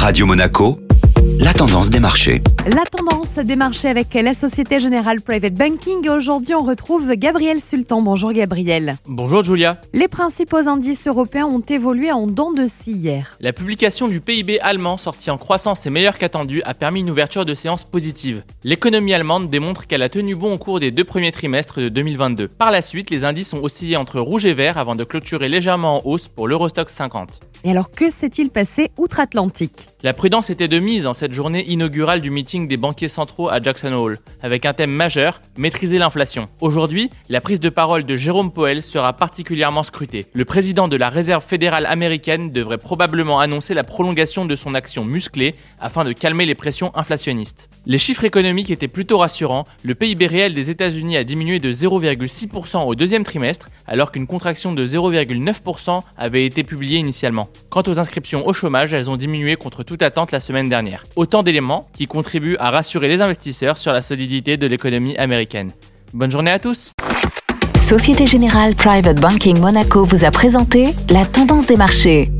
Radio Monaco, la tendance des marchés. La tendance des marchés avec la Société Générale Private Banking. Aujourd'hui, on retrouve Gabriel Sultan. Bonjour Gabriel. Bonjour Julia. Les principaux indices européens ont évolué en dents de scie hier. La publication du PIB allemand sorti en croissance et meilleur qu'attendu a permis une ouverture de séance positive. L'économie allemande démontre qu'elle a tenu bon au cours des deux premiers trimestres de 2022. Par la suite, les indices ont oscillé entre rouge et vert avant de clôturer légèrement en hausse pour l'Eurostock 50. Et alors, que s'est-il passé outre-Atlantique? La prudence était de mise en cette journée inaugurale du meeting des banquiers centraux à Jackson Hole, avec un thème majeur, maîtriser l'inflation. Aujourd'hui, la prise de parole de Jérôme Powell sera particulièrement scrutée. Le président de la Réserve fédérale américaine devrait probablement annoncer la prolongation de son action musclée afin de calmer les pressions inflationnistes. Les chiffres économiques étaient plutôt rassurants, le PIB réel des États-Unis a diminué de 0,6% au deuxième trimestre, alors qu'une contraction de 0,9% avait été publiée initialement. Quant aux inscriptions au chômage, elles ont diminué contre toute attente la semaine dernière. Autant d'éléments qui contribuent à rassurer les investisseurs sur la solidité de l'économie américaine. Bonne journée à tous Société Générale Private Banking Monaco vous a présenté la tendance des marchés.